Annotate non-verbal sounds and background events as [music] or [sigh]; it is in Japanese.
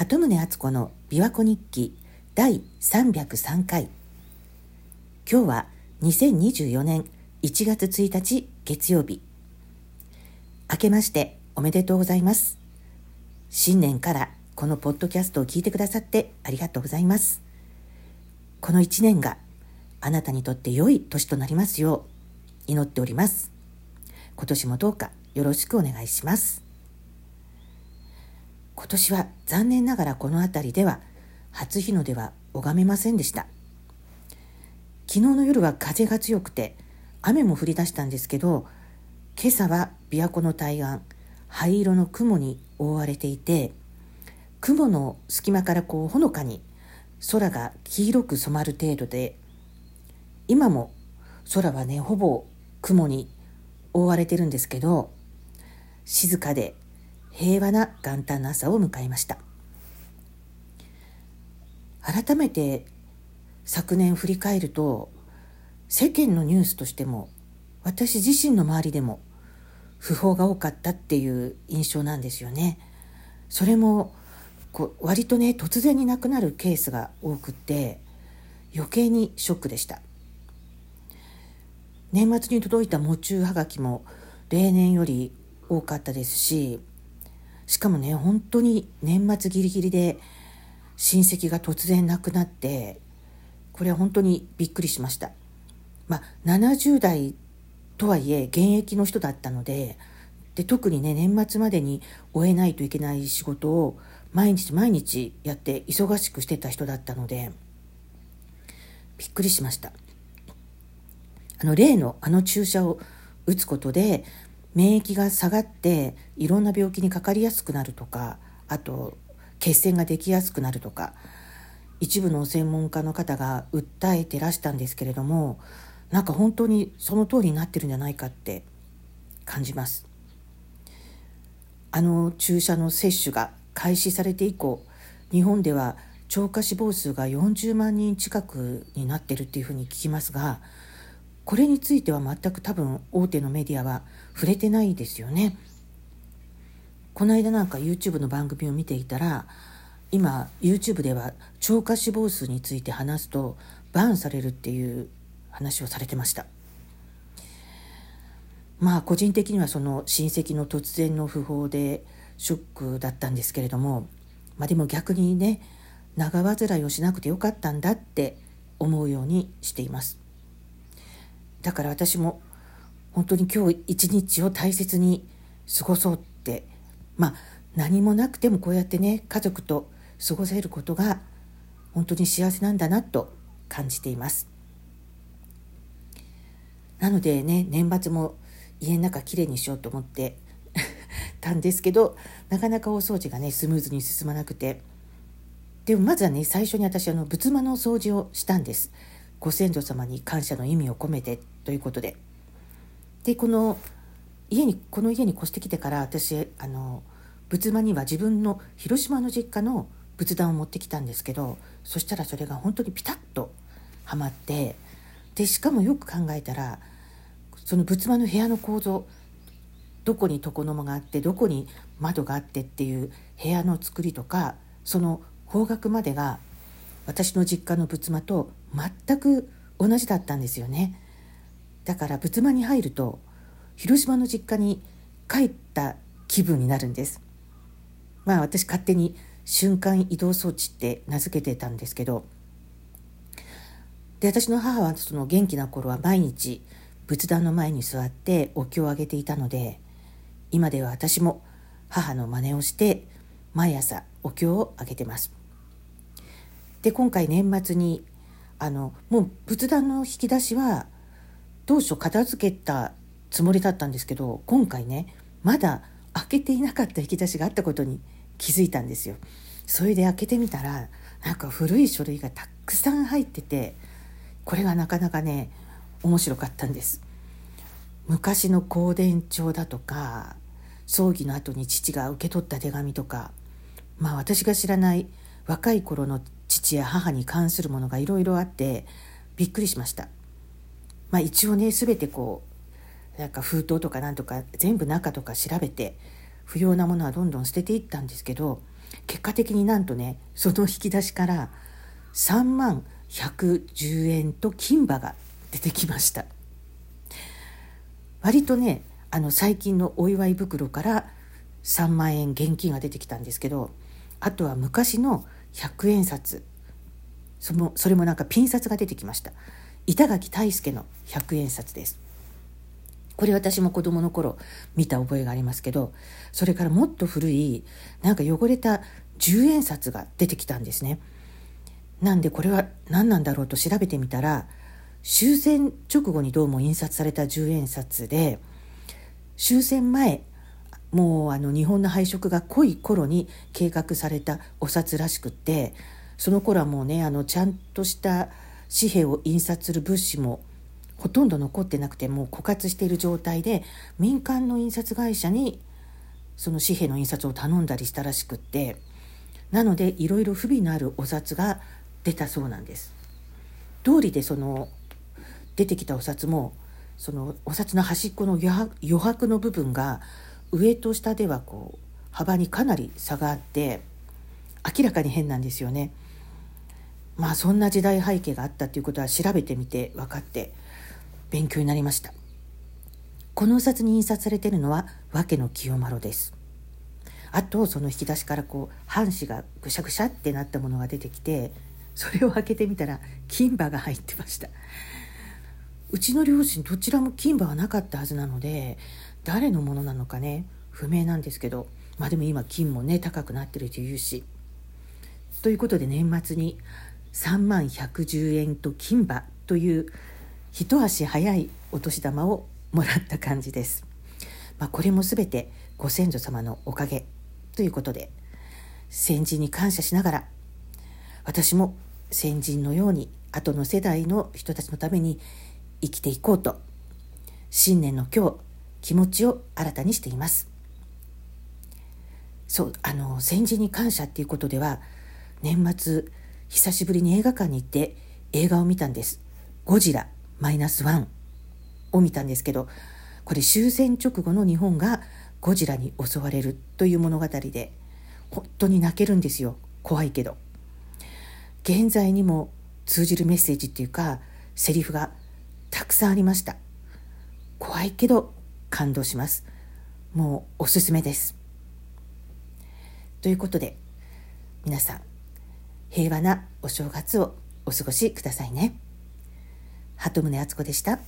鳩宗敦子の琵琶湖日記第303回。今日は2024年1月1日月曜日。明けましておめでとうございます。新年からこのポッドキャストを聞いてくださってありがとうございます。この1年があなたにとって良い年となりますよう祈っております。今年もどうかよろしくお願いします。今年は残念ながらこの辺りでは初日の出は拝めませんでした。昨日の夜は風が強くて雨も降り出したんですけど今朝は琵琶湖の対岸灰色の雲に覆われていて雲の隙間からこうほのかに空が黄色く染まる程度で今も空はねほぼ雲に覆われてるんですけど静かで平和な元旦の朝を迎えました改めて昨年振り返ると世間のニュースとしても私自身の周りでも訃報が多かったっていう印象なんですよね。それもこう割とね突然に亡くなるケースが多くて余計にショックでした年末に届いた喪中はがきも例年より多かったですししかもね本当に年末ギリギリで親戚が突然亡くなってこれは本当にびっくりしました。まあ70代とはいえ現役の人だったのでで特にね年末までに終えないといけない仕事を毎日毎日やって忙しくしてた人だったのでびっくりしました。あの例のあの注射を打つことで免疫が下がっていろんな病気にかかりやすくなるとかあと血栓ができやすくなるとか一部の専門家の方が訴えてらしたんですけれどもなんか本当にその通りになってるんじゃないかって感じます。あの注射の接種が開始されて以降日本では超過死亡数が40万人近くになってるっていうふうに聞きますがこれについては全く多分大手のメディアは触れてないですよね。この間なんか YouTube の番組を見ていたら今 YouTube では超過死亡数について話すとバンされるっていう話をされてましたまあ個人的にはその親戚の突然の訃報でショックだったんですけれどもまあでも逆にね長患いをしなくてよかったんだって思うようにしていますだから私も本当に今日一日を大切に過ごそうってまあ何もなくてもこうやってね家族と過ごせることが本当に幸せなんだなと感じています。なのでね年末も家の中きれいにしようと思って [laughs] たんですけどなかなか大掃除がねスムーズに進まなくて。でもまずはね最初に私あの仏間の掃除をしたんです。ご先祖様に感謝の意味を込めてということで。でこの家にこの家に越してきてから私あの仏間には自分の広島の実家の仏壇を持ってきたんですけどそしたらそれが本当にピタッとはまってでしかもよく考えたらその仏間の部屋の構造どこに床の間があってどこに窓があってっていう部屋の作りとかその方角までが私の実家の仏間と全く同じだったんですよね。だから仏間に入ると広島の実家に帰った気分になるんです。まあ私勝手に瞬間移動装置って名付けてたんですけど。で私の母はその元気な頃は毎日仏壇の前に座ってお経をあげていたので今では私も母の真似をして毎朝お経をあげてます。で今回年末にあのもう仏壇の引き出しは当初片付けたつもりだったんですけど今回ねまだ開けていなかった引き出しがあったことに気づいたんですよ。それで開けてみたらなんか古い書類がたくさん入っててこれがなかなかね面白かったんです。昔の香典帳だとか葬儀の後に父が受け取った手紙とかまあ私が知らない若い頃の父や母に関するものがいろいろあってびっくりしました。まあ一応ね全てこうなんか封筒とかなんとか全部中とか調べて不要なものはどんどん捨てていったんですけど結果的になんとねその引き出しから3万110円と金歯が出てきました割とねあの最近のお祝い袋から3万円現金が出てきたんですけどあとは昔の100円札。そのそれもなんかピン札が出てきました。板垣大輔の100円札です。これ私も子供の頃見た覚えがありますけどそれからもっと古いなんか汚れた10円札が出てきたんですね。なんでこれは何なんだろうと調べてみたら終戦直後にどうも印刷された10円札で終戦前もうあの日本の配色が濃い頃に計画されたお札らしくってその頃はもうねあのちゃんとした紙幣を印刷する物資もほとんど残ってなくてもう枯渇している状態で民間の印刷会社にその紙幣の印刷を頼んだりしたらしくってなのでいろいろ不備のあるお札が出たそうなんです。通りでその出てきたお札もそのお札の端っこの余白の部分が上と下ではこう幅にかなり差があって明らかに変なんですよね。まあそんな時代背景があったということは調べてみて分かって勉強になりました。このお札に印刷されてるのは訳の清丸です。あとその引き出しからこう半紙がぐしゃぐしゃってなったものが出てきてそれを開けてみたら金歯が入ってました。うちの両親どちらも金歯はなかったはずなので誰のものなのかね不明なんですけどまあでも今金もね高くなってるというしということで年末に3万110円と金歯という一足早いお年玉をもらった感じです。まあ、これも全てご先祖様のおかげということで先人に感謝しながら私も先人のように後の世代の人たちのために生きていこうと新年の今日気持ちを新たにしていますそうあの先人に感謝っていうことでは年末久しぶりに映画館に行って映画を見たんです。ゴジラマイナスワンを見たんですけど、これ終戦直後の日本がゴジラに襲われるという物語で、本当に泣けるんですよ。怖いけど。現在にも通じるメッセージっていうか、セリフがたくさんありました。怖いけど感動します。もうおすすめです。ということで、皆さん、平和なお正月をお過ごしくださいね。鳩宗敦子でした。